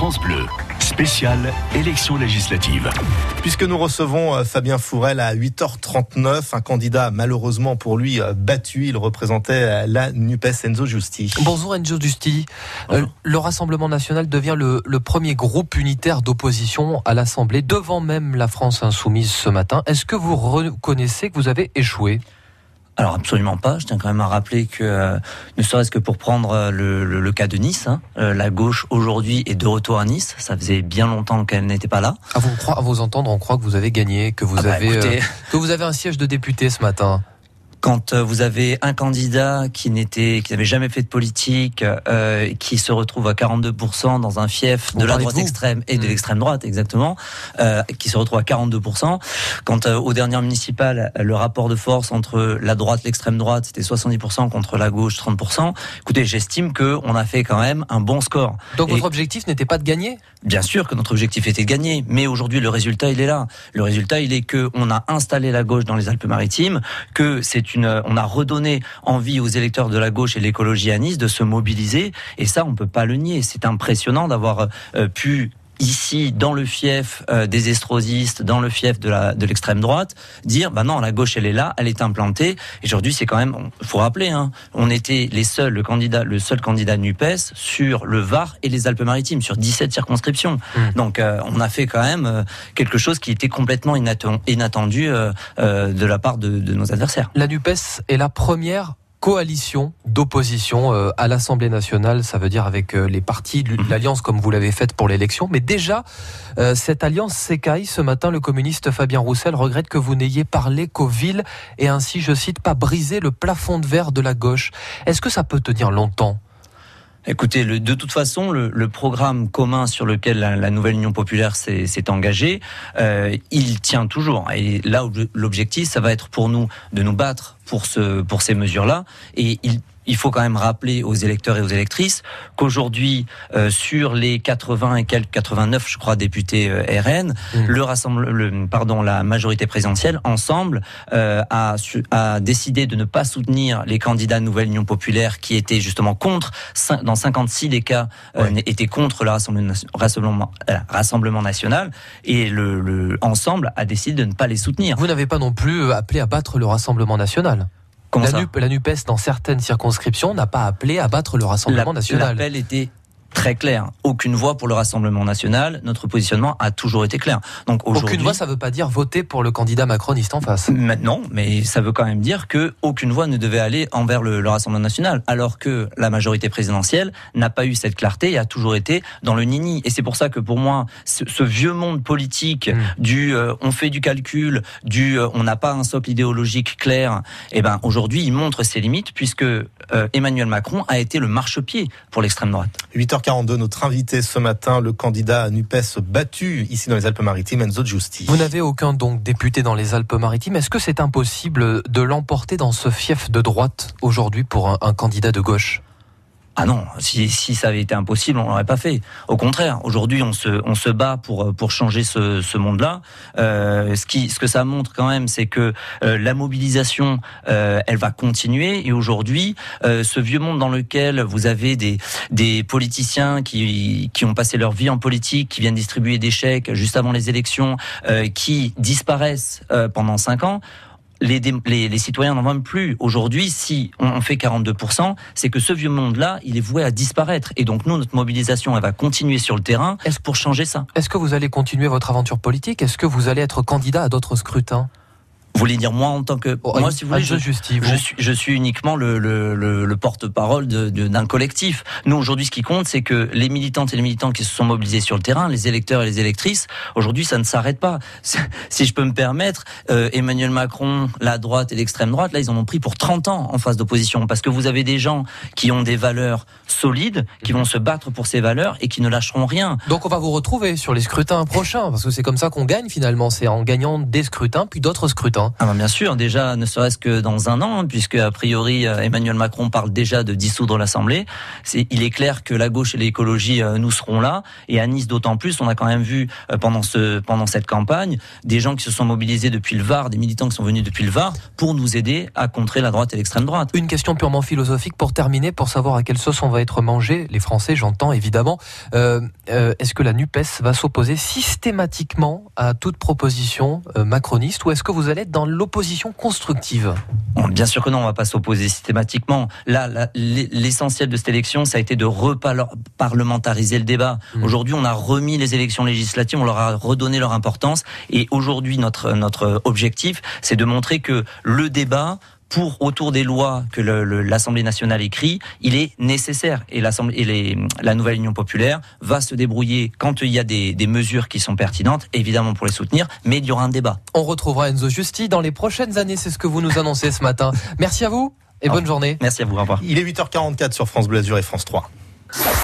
France Bleu, spéciale élection législative. Puisque nous recevons euh, Fabien Fourel à 8h39, un candidat malheureusement pour lui euh, battu, il représentait euh, la NUPES Enzo Justi. Bonjour Enzo Justi. le Rassemblement national devient le, le premier groupe unitaire d'opposition à l'Assemblée, devant même la France insoumise ce matin. Est-ce que vous reconnaissez que vous avez échoué? Alors absolument pas. Je tiens quand même à rappeler que, euh, ne serait-ce que pour prendre euh, le, cas de Nice, hein, euh, la gauche aujourd'hui est de retour à Nice. Ça faisait bien longtemps qu'elle n'était pas là. À vous, à vous entendre, on croit que vous avez gagné, que vous ah bah, avez que vous avez un siège de député ce matin quand euh, vous avez un candidat qui n'était, qui n'avait jamais fait de politique, euh, qui se retrouve à 42% dans un fief de la droite extrême et de mmh. l'extrême droite, exactement, euh, qui se retrouve à 42%. Quand euh, au dernier municipal, le rapport de force entre la droite, l'extrême droite, c'était 70% contre la gauche, 30%. Écoutez, j'estime que on a fait quand même un bon score. Donc votre objectif n'était pas de gagner? Bien sûr que notre objectif était de gagner, mais aujourd'hui le résultat il est là. Le résultat il est que on a installé la gauche dans les Alpes-Maritimes, que c'est on a redonné envie aux électeurs de la gauche et l'écologie à Nice de se mobiliser. Et ça, on peut pas le nier. C'est impressionnant d'avoir euh, pu ici dans le fief euh, des estrosistes, dans le fief de la de l'extrême droite, dire bah non la gauche elle est là, elle est implantée. Aujourd'hui c'est quand même, faut rappeler, hein, on était les seuls le candidat le seul candidat Nupes sur le Var et les Alpes-Maritimes sur 17 circonscriptions. Mmh. Donc euh, on a fait quand même euh, quelque chose qui était complètement inattendu de la part de, de nos adversaires. La Nupes est la première coalition d'opposition euh, à l'Assemblée nationale, ça veut dire avec euh, les partis de mhm. l'alliance comme vous l'avez fait pour l'élection. Mais déjà, euh, cette alliance s'écaille. Ce matin, le communiste Fabien Roussel regrette que vous n'ayez parlé qu'aux villes et ainsi, je cite, pas briser le plafond de verre de la gauche. Est-ce que ça peut tenir longtemps? Écoutez, de toute façon, le, programme commun sur lequel la, nouvelle Union populaire s'est engagée, euh, il tient toujours. Et là, l'objectif, ça va être pour nous de nous battre pour, pour ces mesures-là. Et il il faut quand même rappeler aux électeurs et aux électrices qu'aujourd'hui, euh, sur les 80 et quelques 89, je crois, députés euh, RN, mmh. le rassemble, le, pardon, la majorité présidentielle, ensemble, euh, a, a décidé de ne pas soutenir les candidats Nouvelle Union Populaire qui étaient justement contre, dans 56 des cas, étaient contre le rassemblement, rassemblement, rassemblement national, et le, le ensemble a décidé de ne pas les soutenir. Vous n'avez pas non plus appelé à battre le Rassemblement national la, la NUPES, dans certaines circonscriptions, n'a pas appelé à battre le Rassemblement national. L'appel était très clair. Aucune voix pour le Rassemblement national. Notre positionnement a toujours été clair. Donc aucune voix, ça ne veut pas dire voter pour le candidat macroniste en face. Non, mais ça veut quand même dire que aucune voix ne devait aller envers le, Rassemblement national, alors que la majorité présidentielle n'a pas eu cette clarté et a toujours été dans le nini. Et c'est pour ça que pour moi, ce, vieux monde politique hmm. du euh, on fait du calcul, du euh, on n'a pas un socle idéologique clair, eh ben aujourd'hui il montre ses limites puisque euh, Emmanuel Macron a été le marchepied pour l'extrême droite. 42 notre invité ce matin, le candidat NUPES battu ici dans les Alpes-Maritimes, Enzo Giusti. Vous n'avez aucun donc député dans les Alpes-Maritimes. Est-ce que c'est impossible de l'emporter dans ce fief de droite aujourd'hui pour un candidat de gauche? Ah non, si, ça avait été impossible, on l'aurait pas fait. Au contraire, aujourd'hui, on se, on se bat pour, pour changer ce, ce monde-là. Euh, ce, qui, ce que ça montre quand même, c'est que euh, la mobilisation, euh, elle va continuer. Et aujourd'hui, euh, ce vieux monde dans lequel vous avez des, des politiciens qui, qui ont passé leur vie en politique, qui viennent distribuer des chèques juste avant les élections, euh, qui disparaissent pendant cinq ans, les, les, citoyens n'en veulent plus. Aujourd'hui, si on fait 42%, c'est que ce vieux monde-là, il est voué à disparaître. Et donc nous, notre mobilisation, elle va continuer sur le terrain pour changer ça. Est-ce que vous allez continuer votre aventure politique? Est-ce que vous allez être candidat à d'autres scrutins? Voulez dire moi en tant que oh, moi si vous voulez je, je, suis je suis uniquement le, le, le, porte-parole d'un collectif. Nous aujourd'hui ce qui compte c'est que les militantes et les militants qui se sont mobilisés sur le terrain, les électeurs et les électrices, aujourd'hui ça ne s'arrête pas. Si je peux me permettre, euh, Emmanuel Macron, la droite et l'extrême droite, là ils en ont pris pour 30 ans en phase d'opposition parce que vous avez des gens qui ont des valeurs solides, qui vont se battre pour ces valeurs et qui ne lâcheront rien. Donc on va vous retrouver sur les scrutins prochains parce que c'est comme ça qu'on gagne finalement, c'est en gagnant des scrutins puis d'autres scrutins. Hein. Ah ben bien sûr, déjà, ne serait-ce que dans un an, hein, puisque a priori euh, Emmanuel Macron parle déjà de dissoudre l'Assemblée. C'est, il est clair que la gauche et l'écologie, euh, nous serons là. Et à Nice, d'autant plus, on a quand même vu euh, pendant ce pendant cette campagne des gens qui se sont mobilisés depuis le Var, des militants qui sont venus depuis le Var, pour nous aider à contrer la droite et l'extrême droite. Une question purement philosophique pour terminer, pour savoir à quelle sauce on va être mangé. Les Français, j'entends évidemment. Euh, est-ce que la Nupes va s'opposer systématiquement à toute proposition macroniste, ou est-ce que vous allez être dans l'opposition constructive Bon, bien sûr que non, on va pas s'opposer systématiquement. Là, là, l'essentiel de cette élection, ça a été de reparlementariser le débat. Mmh. Aujourd'hui, on a remis les élections législatives, on leur a redonné leur importance, et aujourd'hui, notre notre objectif, c'est de montrer que le débat pour autour des lois que l'Assemblée nationale écrit, il est nécessaire. Et l'Assemblée et les, la nouvelle Union populaire va se débrouiller quand il y a des, des, mesures qui sont pertinentes, évidemment pour les soutenir, mais il y aura un débat. On retrouvera Enzo Justi dans les prochaines années, c'est ce que vous nous annoncez ce matin. Merci à vous et bonne journée. Merci à vous, au revoir. Il est 8h44 sur France Bleu Azur et France 3.